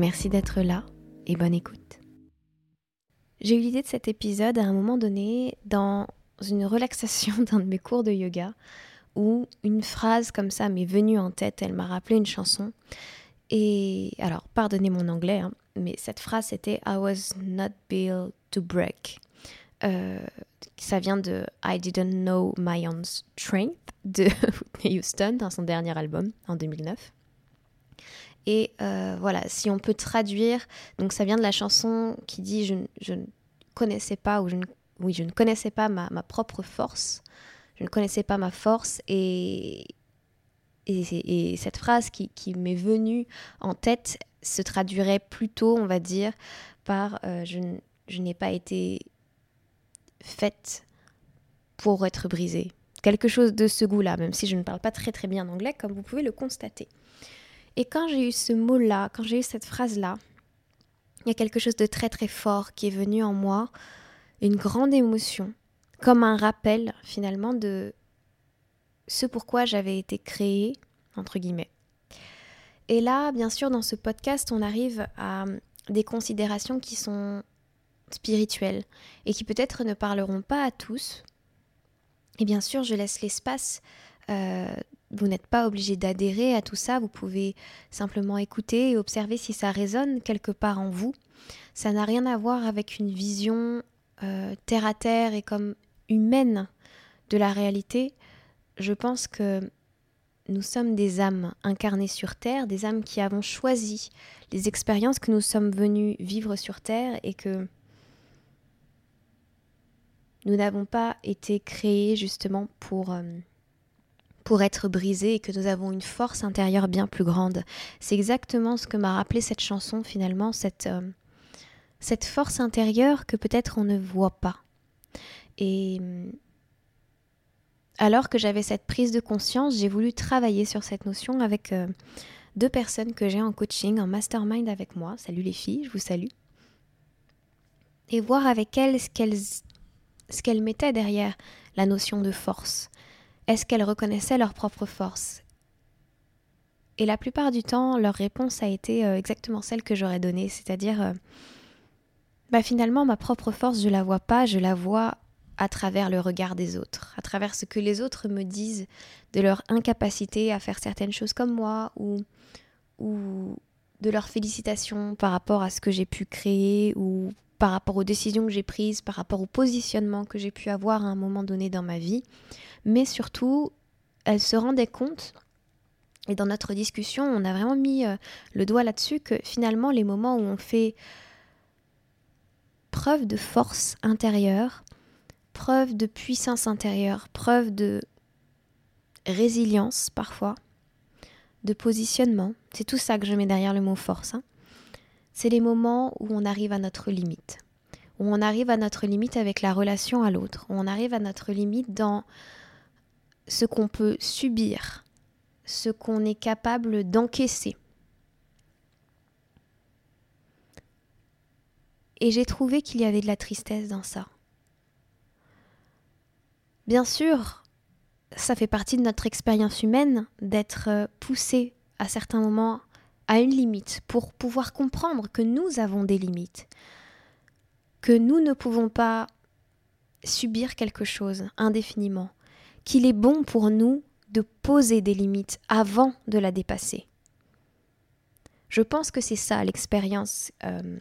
Merci d'être là et bonne écoute. J'ai eu l'idée de cet épisode à un moment donné dans une relaxation d'un de mes cours de yoga où une phrase comme ça m'est venue en tête, elle m'a rappelé une chanson. Et alors, pardonnez mon anglais, hein, mais cette phrase c'était I was not built to break. Euh, ça vient de I didn't know my own strength de Whitney Houston dans son dernier album en 2009. Et euh, voilà, si on peut traduire, donc ça vient de la chanson qui dit je, ne connaissais pas, ou je ne, oui, je ne connaissais pas ma, propre force, je ne connaissais pas ma force, et, et, et cette phrase qui, qui m'est venue en tête se traduirait plutôt, on va dire, par euh, je, je n'ai pas été faite pour être brisée. Quelque chose de ce goût-là, même si je ne parle pas très très bien anglais, comme vous pouvez le constater. Et quand j'ai eu ce mot-là, quand j'ai eu cette phrase-là, il y a quelque chose de très très fort qui est venu en moi, une grande émotion, comme un rappel finalement de ce pourquoi j'avais été créée, entre guillemets. Et là, bien sûr, dans ce podcast, on arrive à des considérations qui sont spirituelles et qui peut-être ne parleront pas à tous. Et bien sûr, je laisse l'espace euh, vous n'êtes pas obligé d'adhérer à tout ça, vous pouvez simplement écouter et observer si ça résonne quelque part en vous. Ça n'a rien à voir avec une vision euh, terre à terre et comme humaine de la réalité. Je pense que nous sommes des âmes incarnées sur Terre, des âmes qui avons choisi les expériences que nous sommes venus vivre sur Terre et que nous n'avons pas été créés justement pour... Euh, pour être brisé et que nous avons une force intérieure bien plus grande. C'est exactement ce que m'a rappelé cette chanson finalement, cette, euh, cette force intérieure que peut-être on ne voit pas. Et euh, alors que j'avais cette prise de conscience, j'ai voulu travailler sur cette notion avec euh, deux personnes que j'ai en coaching, en mastermind avec moi. Salut les filles, je vous salue. Et voir avec elles ce qu'elles mettaient derrière la notion de force. Est-ce qu'elles reconnaissaient leur propre force? Et la plupart du temps, leur réponse a été euh, exactement celle que j'aurais donnée, c'est-à-dire, euh, bah finalement, ma propre force, je la vois pas, je la vois à travers le regard des autres, à travers ce que les autres me disent de leur incapacité à faire certaines choses comme moi ou, ou de leur félicitation par rapport à ce que j'ai pu créer ou par rapport aux décisions que j'ai prises, par rapport au positionnement que j'ai pu avoir à un moment donné dans ma vie. Mais surtout, elle se rendait compte, et dans notre discussion, on a vraiment mis euh, le doigt là-dessus, que finalement, les moments où on fait preuve de force intérieure, preuve de puissance intérieure, preuve de résilience parfois, de positionnement, c'est tout ça que je mets derrière le mot force. Hein c'est les moments où on arrive à notre limite, où on arrive à notre limite avec la relation à l'autre, où on arrive à notre limite dans ce qu'on peut subir, ce qu'on est capable d'encaisser. Et j'ai trouvé qu'il y avait de la tristesse dans ça. Bien sûr, ça fait partie de notre expérience humaine d'être poussé à certains moments à une limite pour pouvoir comprendre que nous avons des limites, que nous ne pouvons pas subir quelque chose indéfiniment, qu'il est bon pour nous de poser des limites avant de la dépasser. Je pense que c'est ça l'expérience euh,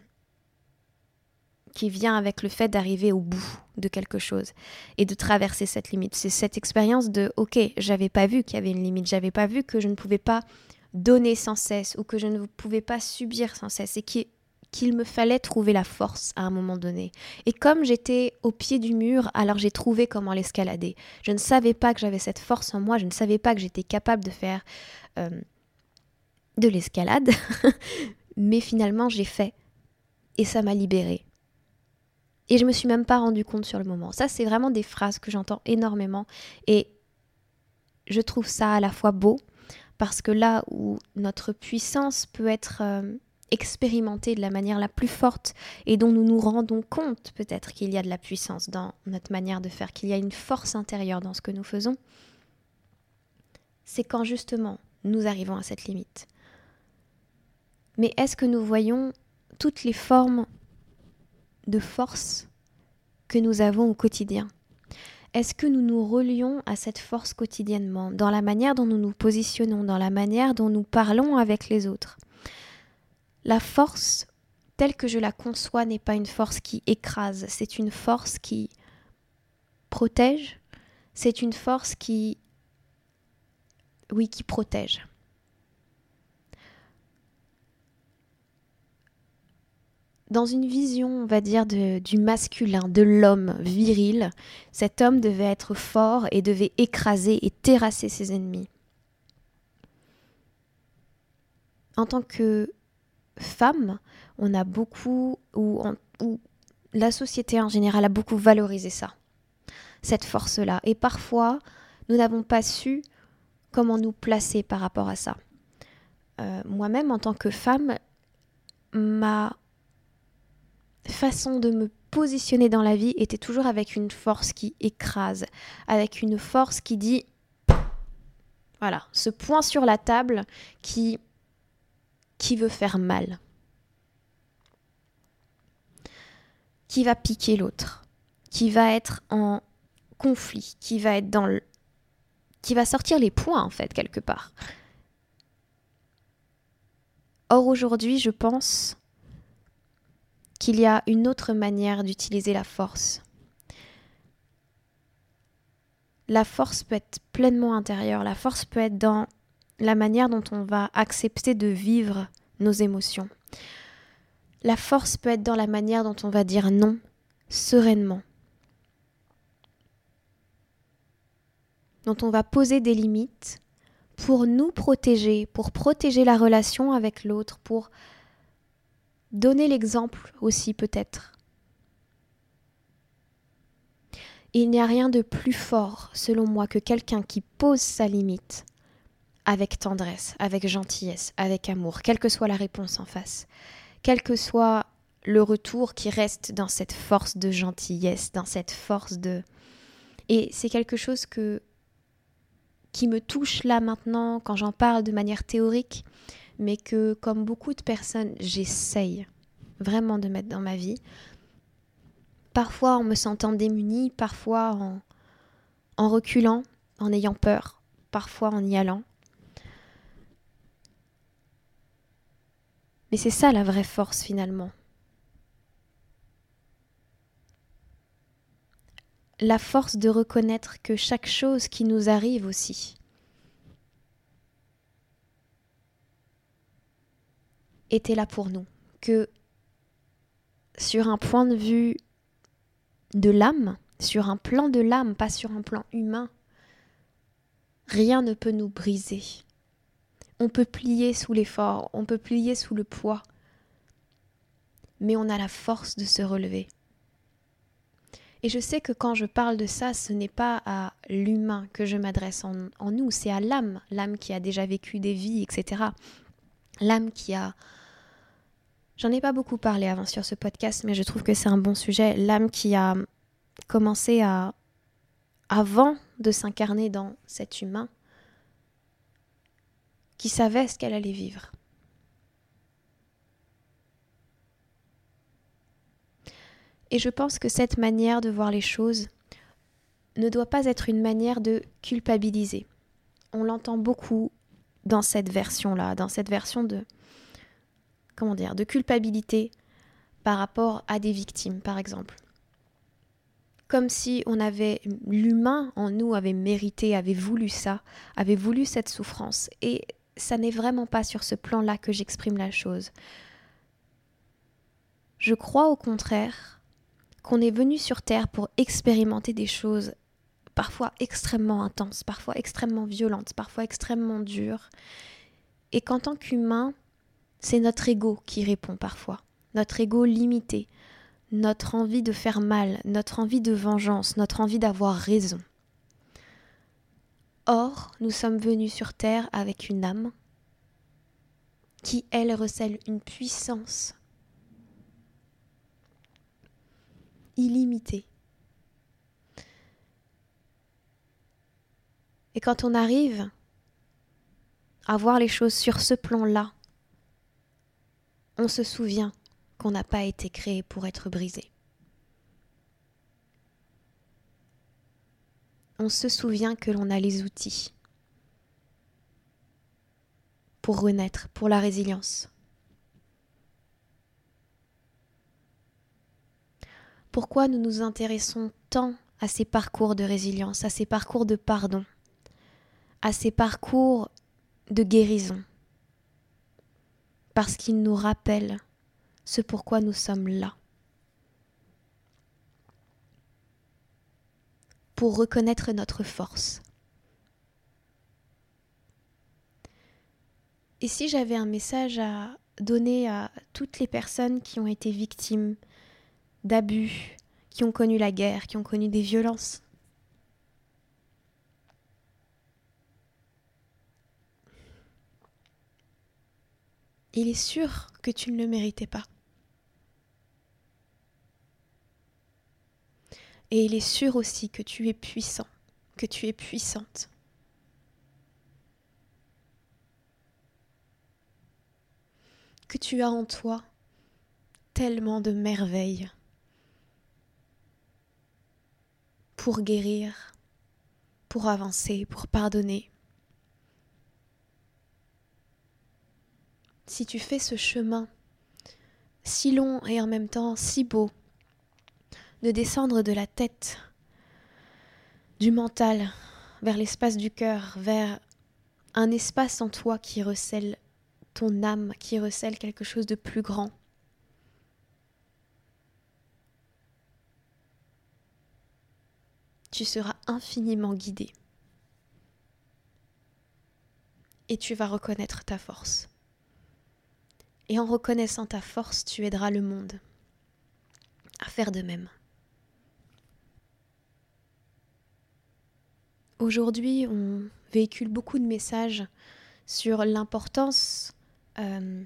qui vient avec le fait d'arriver au bout de quelque chose et de traverser cette limite. C'est cette expérience de OK, j'avais pas vu qu'il y avait une limite, j'avais pas vu que je ne pouvais pas donner sans cesse ou que je ne pouvais pas subir sans cesse et qu'il me fallait trouver la force à un moment donné. Et comme j'étais au pied du mur, alors j'ai trouvé comment l'escalader. Je ne savais pas que j'avais cette force en moi, je ne savais pas que j'étais capable de faire euh, de l'escalade, mais finalement j'ai fait et ça m'a libérée. Et je me suis même pas rendu compte sur le moment. Ça, c'est vraiment des phrases que j'entends énormément et je trouve ça à la fois beau parce que là où notre puissance peut être euh, expérimentée de la manière la plus forte et dont nous nous rendons compte peut-être qu'il y a de la puissance dans notre manière de faire, qu'il y a une force intérieure dans ce que nous faisons, c'est quand justement nous arrivons à cette limite. Mais est-ce que nous voyons toutes les formes de force que nous avons au quotidien? Est-ce que nous nous relions à cette force quotidiennement, dans la manière dont nous nous positionnons, dans la manière dont nous parlons avec les autres? La force, telle que je la conçois, n'est pas une force qui écrase, c'est une force qui protège, c'est une force qui... Oui, qui protège. Dans une vision, on va dire, du masculin, de l'homme viril, cet homme devait être fort et devait écraser et terrasser ses ennemis. En tant que femme, on a beaucoup, ou, la société en général a beaucoup valorisé ça, cette force-là. Et parfois, nous n'avons pas su comment nous placer par rapport à ça. Euh, moi-même, en tant que femme, ma façon de me positionner dans la vie était toujours avec une force qui écrase, avec une force qui dit voilà, ce point sur la table qui qui veut faire mal. Qui va piquer l'autre, qui va être en conflit, qui va être dans le qui va sortir les points en fait quelque part. Or aujourd'hui, je pense qu'il y a une autre manière d'utiliser la force. La force peut être pleinement intérieure, la force peut être dans la manière dont on va accepter de vivre nos émotions. La force peut être dans la manière dont on va dire non sereinement. Dont on va poser des limites pour nous protéger, pour protéger la relation avec l'autre, pour Donner l'exemple aussi peut-être. Il n'y a rien de plus fort, selon moi, que quelqu'un qui pose sa limite avec tendresse, avec gentillesse, avec amour, quelle que soit la réponse en face, quel que soit le retour qui reste dans cette force de gentillesse, dans cette force de... Et c'est quelque chose que qui me touche là maintenant quand j'en parle de manière théorique, mais que comme beaucoup de personnes, j'essaye vraiment de mettre dans ma vie. Parfois en me sentant démunie, parfois en, en reculant, en ayant peur, parfois en y allant. Mais c'est ça la vraie force finalement. La force de reconnaître que chaque chose qui nous arrive aussi, était là pour nous, que sur un point de vue de l'âme, sur un plan de l'âme, pas sur un plan humain, rien ne peut nous briser. On peut plier sous l'effort, on peut plier sous le poids, mais on a la force de se relever. Et je sais que quand je parle de ça, ce n'est pas à l'humain que je m'adresse en, nous, c'est à l'âme, l'âme qui a déjà vécu des vies, etc. L'âme qui a J'en ai pas beaucoup parlé avant sur ce podcast, mais je trouve que c'est un bon sujet. L'âme qui a commencé à, avant de s'incarner dans cet humain, qui savait ce qu'elle allait vivre. Et je pense que cette manière de voir les choses ne doit pas être une manière de culpabiliser. On l'entend beaucoup dans cette version-là, dans cette version de comment dire, de culpabilité par rapport à des victimes, par exemple. Comme si on avait, l'humain en nous avait mérité, avait voulu ça, avait voulu cette souffrance. Et ça n'est vraiment pas sur ce plan-là que j'exprime la chose. Je crois au contraire qu'on est venu sur Terre pour expérimenter des choses parfois extrêmement intenses, parfois extrêmement violentes, parfois extrêmement dures, et qu'en tant qu'humain, C'est notre ego qui répond parfois, notre ego limité, notre envie de faire mal, notre envie de vengeance, notre envie d'avoir raison. Or, nous sommes venus sur Terre avec une âme qui, elle, recèle une puissance illimitée. Et quand on arrive à voir les choses sur ce plan-là, on se souvient qu'on n'a pas été créé pour être brisé. On se souvient que l'on a les outils pour renaître, pour la résilience. Pourquoi nous nous intéressons tant à ces parcours de résilience, à ces parcours de pardon, à ces parcours de guérison? Parce qu'ils nous rappellent ce pourquoi nous sommes là. Pour reconnaître notre force. Et si j'avais un message à donner à toutes les personnes qui ont été victimes d'abus, qui ont connu la guerre, qui ont connu des violences Il est sûr que tu ne le méritais pas. Et il est sûr aussi que tu es puissant, que tu es puissante. Que tu as en toi tellement de merveilles pour guérir, pour avancer, pour pardonner. Si tu fais ce chemin si long et en même temps si beau, de descendre de la tête, du mental, vers l'espace du cœur, vers un espace en toi qui recèle ton âme, qui recèle quelque chose de plus grand. Tu seras infiniment guidé. Et tu vas reconnaître ta force. Et en reconnaissant ta force, tu aideras le monde à faire de même. Aujourd'hui, on véhicule beaucoup de messages sur l'importance euh,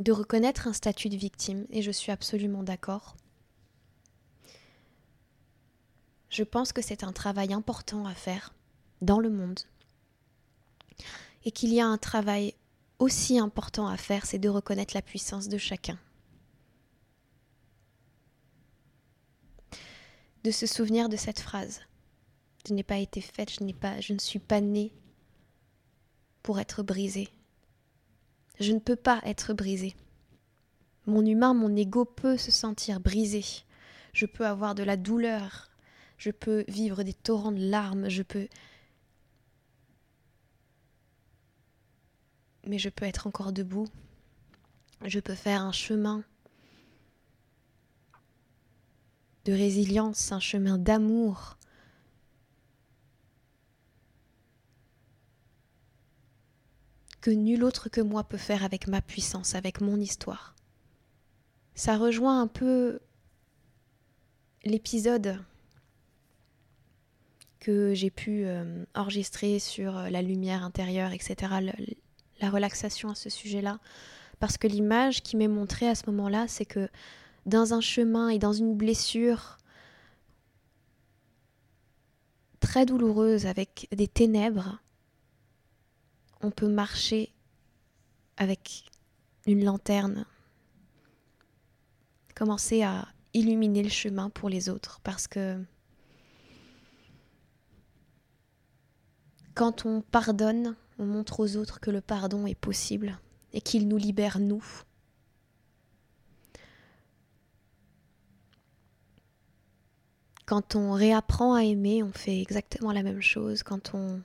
de reconnaître un statut de victime, et je suis absolument d'accord. Je pense que c'est un travail important à faire dans le monde, et qu'il y a un travail aussi important à faire, c'est de reconnaître la puissance de chacun. De se souvenir de cette phrase je n'ai pas été faite, je, pas, je ne suis pas née pour être brisée. Je ne peux pas être brisée. Mon humain, mon ego peut se sentir brisé. Je peux avoir de la douleur. Je peux vivre des torrents de larmes. Je peux. Mais je peux être encore debout. Je peux faire un chemin de résilience, un chemin d'amour, que nul autre que moi peut faire avec ma puissance, avec mon histoire. Ça rejoint un peu l'épisode que j'ai pu euh, enregistrer sur euh, la lumière intérieure, etc., la relaxation à ce sujet-là, parce que l'image qui m'est montrée à ce moment-là, c'est que dans un chemin et dans une blessure très douloureuse avec des ténèbres, on peut marcher avec une lanterne, commencer à illuminer le chemin pour les autres. Parce que quand on pardonne, on montre aux autres que le pardon est possible et qu'il nous libère nous. Quand on réapprend à aimer, on fait exactement la même chose. Quand on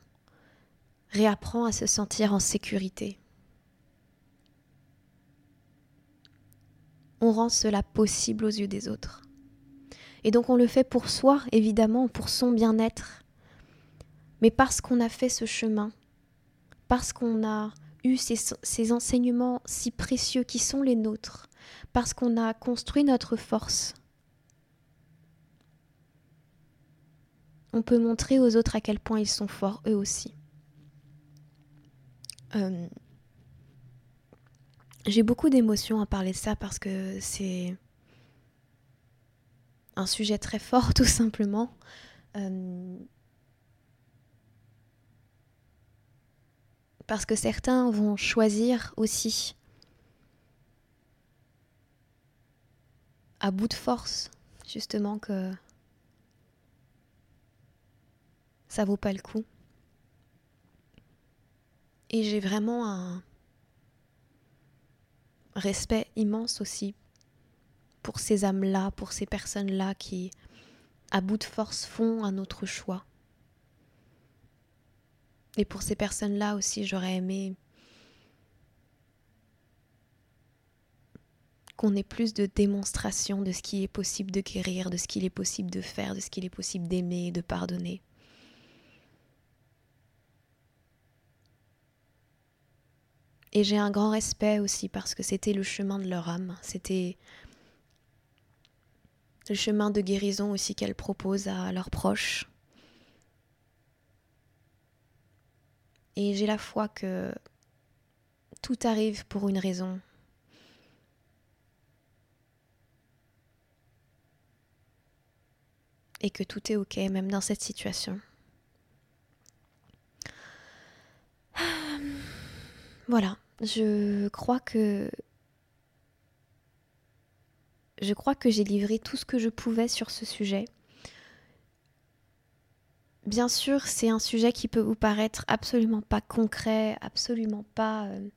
réapprend à se sentir en sécurité. On rend cela possible aux yeux des autres. Et donc on le fait pour soi, évidemment, pour son bien-être. Mais parce qu'on a fait ce chemin, parce qu'on a eu ces, enseignements si précieux qui sont les nôtres, parce qu'on a construit notre force, on peut montrer aux autres à quel point ils sont forts eux aussi. Euh, j'ai beaucoup d'émotions à parler de ça parce que c'est un sujet très fort tout simplement. Euh, parce que certains vont choisir aussi à bout de force justement que ça vaut pas le coup. Et j'ai vraiment un respect immense aussi pour ces âmes-là, pour ces personnes-là qui, à bout de force, font un autre choix. Et pour ces personnes-là aussi, j'aurais aimé qu'on ait plus de démonstration de ce qui est possible de guérir, de ce qu'il est possible de faire, de ce qu'il est possible d'aimer et de pardonner. Et j'ai un grand respect aussi parce que c'était le chemin de leur âme, c'était le chemin de guérison aussi qu'elles proposent à leurs proches. Et j'ai la foi que tout arrive pour une raison. Et que tout est ok, même dans cette situation. Voilà, je crois que je crois que j'ai livré tout ce que je pouvais sur ce sujet. Bien sûr, c'est un sujet qui peut vous paraître absolument pas concret, absolument pas euh,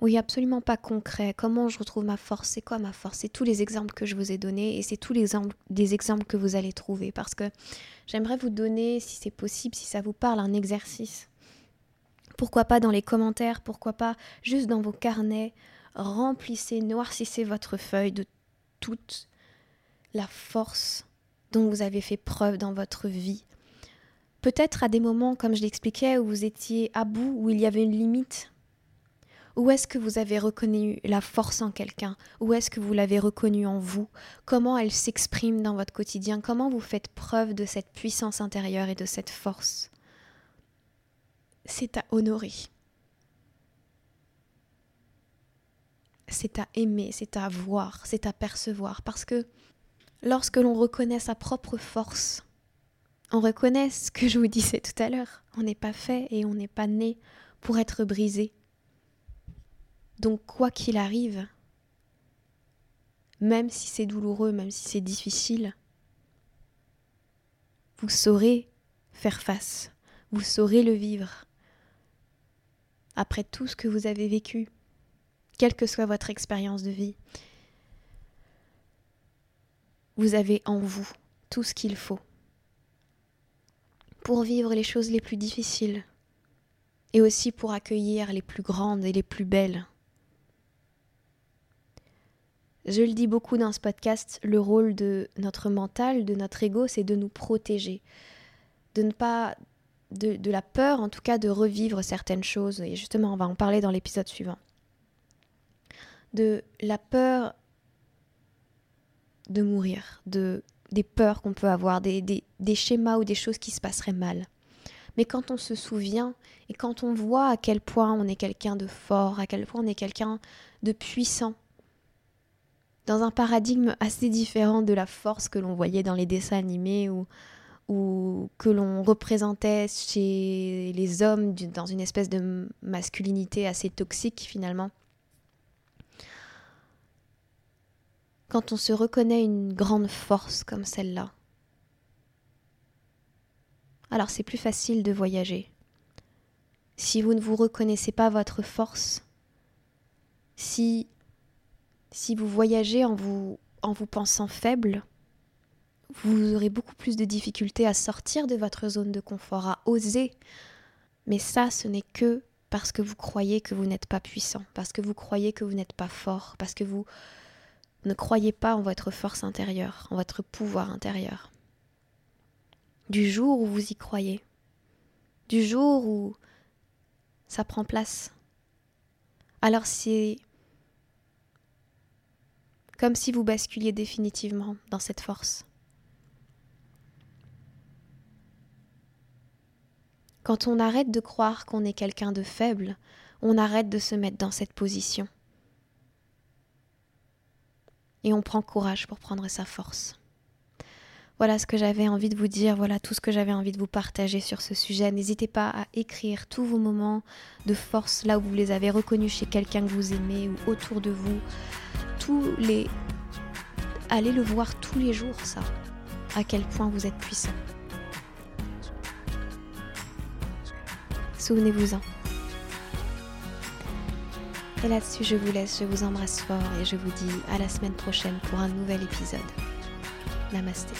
Oui, absolument pas concret. Comment je retrouve ma force? C'est quoi ma force? C'est tous les exemples que je vous ai donnés et c'est tous les exemples, des exemples que vous allez trouver. Parce que j'aimerais vous donner, si c'est possible, si ça vous parle, un exercice pourquoi pas dans les commentaires, pourquoi pas juste dans vos carnets. Remplissez, noircissez votre feuille de toute la force dont vous avez fait preuve dans votre vie. Peut-être à des moments, comme je l'expliquais, où vous étiez à bout, où il y avait une limite. Où est-ce que vous avez reconnu la force en quelqu'un? Où est-ce que vous l'avez reconnue en vous? Comment elle s'exprime dans votre quotidien? Comment vous faites preuve de cette puissance intérieure et de cette force? C'est à honorer. C'est à aimer, c'est à voir, c'est à percevoir. Parce que lorsque l'on reconnaît sa propre force, on reconnaît ce que je vous disais tout à l'heure. On n'est pas fait et on n'est pas né pour être brisé. Donc quoi qu'il arrive, même si c'est douloureux, même si c'est difficile, vous saurez faire face, vous saurez le vivre, après tout ce que vous avez vécu, quelle que soit votre expérience de vie. Vous avez en vous tout ce qu'il faut pour vivre les choses les plus difficiles et aussi pour accueillir les plus grandes et les plus belles. Je le dis beaucoup dans ce podcast, le rôle de notre mental, de notre ego, c'est de nous protéger, de ne pas de, la peur, en tout cas, de revivre certaines choses. Et justement, on va en parler dans l'épisode suivant. De la peur de mourir, de, des peurs qu'on peut avoir, des, des, schémas ou des choses qui se passeraient mal. Mais quand on se souvient et quand on voit à quel point on est quelqu'un de fort, à quel point on est quelqu'un de puissant, dans un paradigme assez différent de la force que l'on voyait dans les dessins animés ou ou que l'on représentait chez les hommes dans une espèce de masculinité assez toxique finalement. Quand on se reconnaît une grande force comme celle-là, alors c'est plus facile de voyager. Si vous ne vous reconnaissez pas votre force, si, si vous voyagez en vous, en vous pensant faible, vous aurez beaucoup plus de difficultés à sortir de votre zone de confort, à oser. Mais ça, ce n'est que parce que vous croyez que vous n'êtes pas puissant, parce que vous croyez que vous n'êtes pas fort, parce que vous ne croyez pas en votre force intérieure, en votre pouvoir intérieur. Du jour où vous y croyez, du jour où ça prend place. Alors c'est comme si vous basculiez définitivement dans cette force. Quand on arrête de croire qu'on est quelqu'un de faible, on arrête de se mettre dans cette position. Et on prend courage pour prendre sa force. Voilà ce que j'avais envie de vous dire, voilà tout ce que j'avais envie de vous partager sur ce sujet. N'hésitez pas à écrire tous vos moments de force là où vous les avez reconnus chez quelqu'un que vous aimez ou autour de vous. Tous les allez le voir tous les jours ça. À quel point vous êtes puissant. Souvenez-vous-en. Et là-dessus, je vous laisse, je vous embrasse fort et je vous dis à la semaine prochaine pour un nouvel épisode. Namasté.